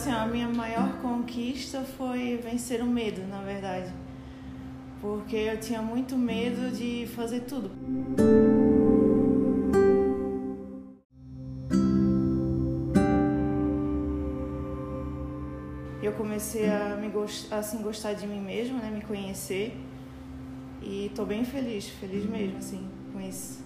Assim, a minha maior conquista foi vencer o medo, na verdade. Porque eu tinha muito medo de fazer tudo. Eu comecei a me gost... assim, gostar de mim mesma, né? Me conhecer. E estou bem feliz, feliz mesmo, assim, com isso.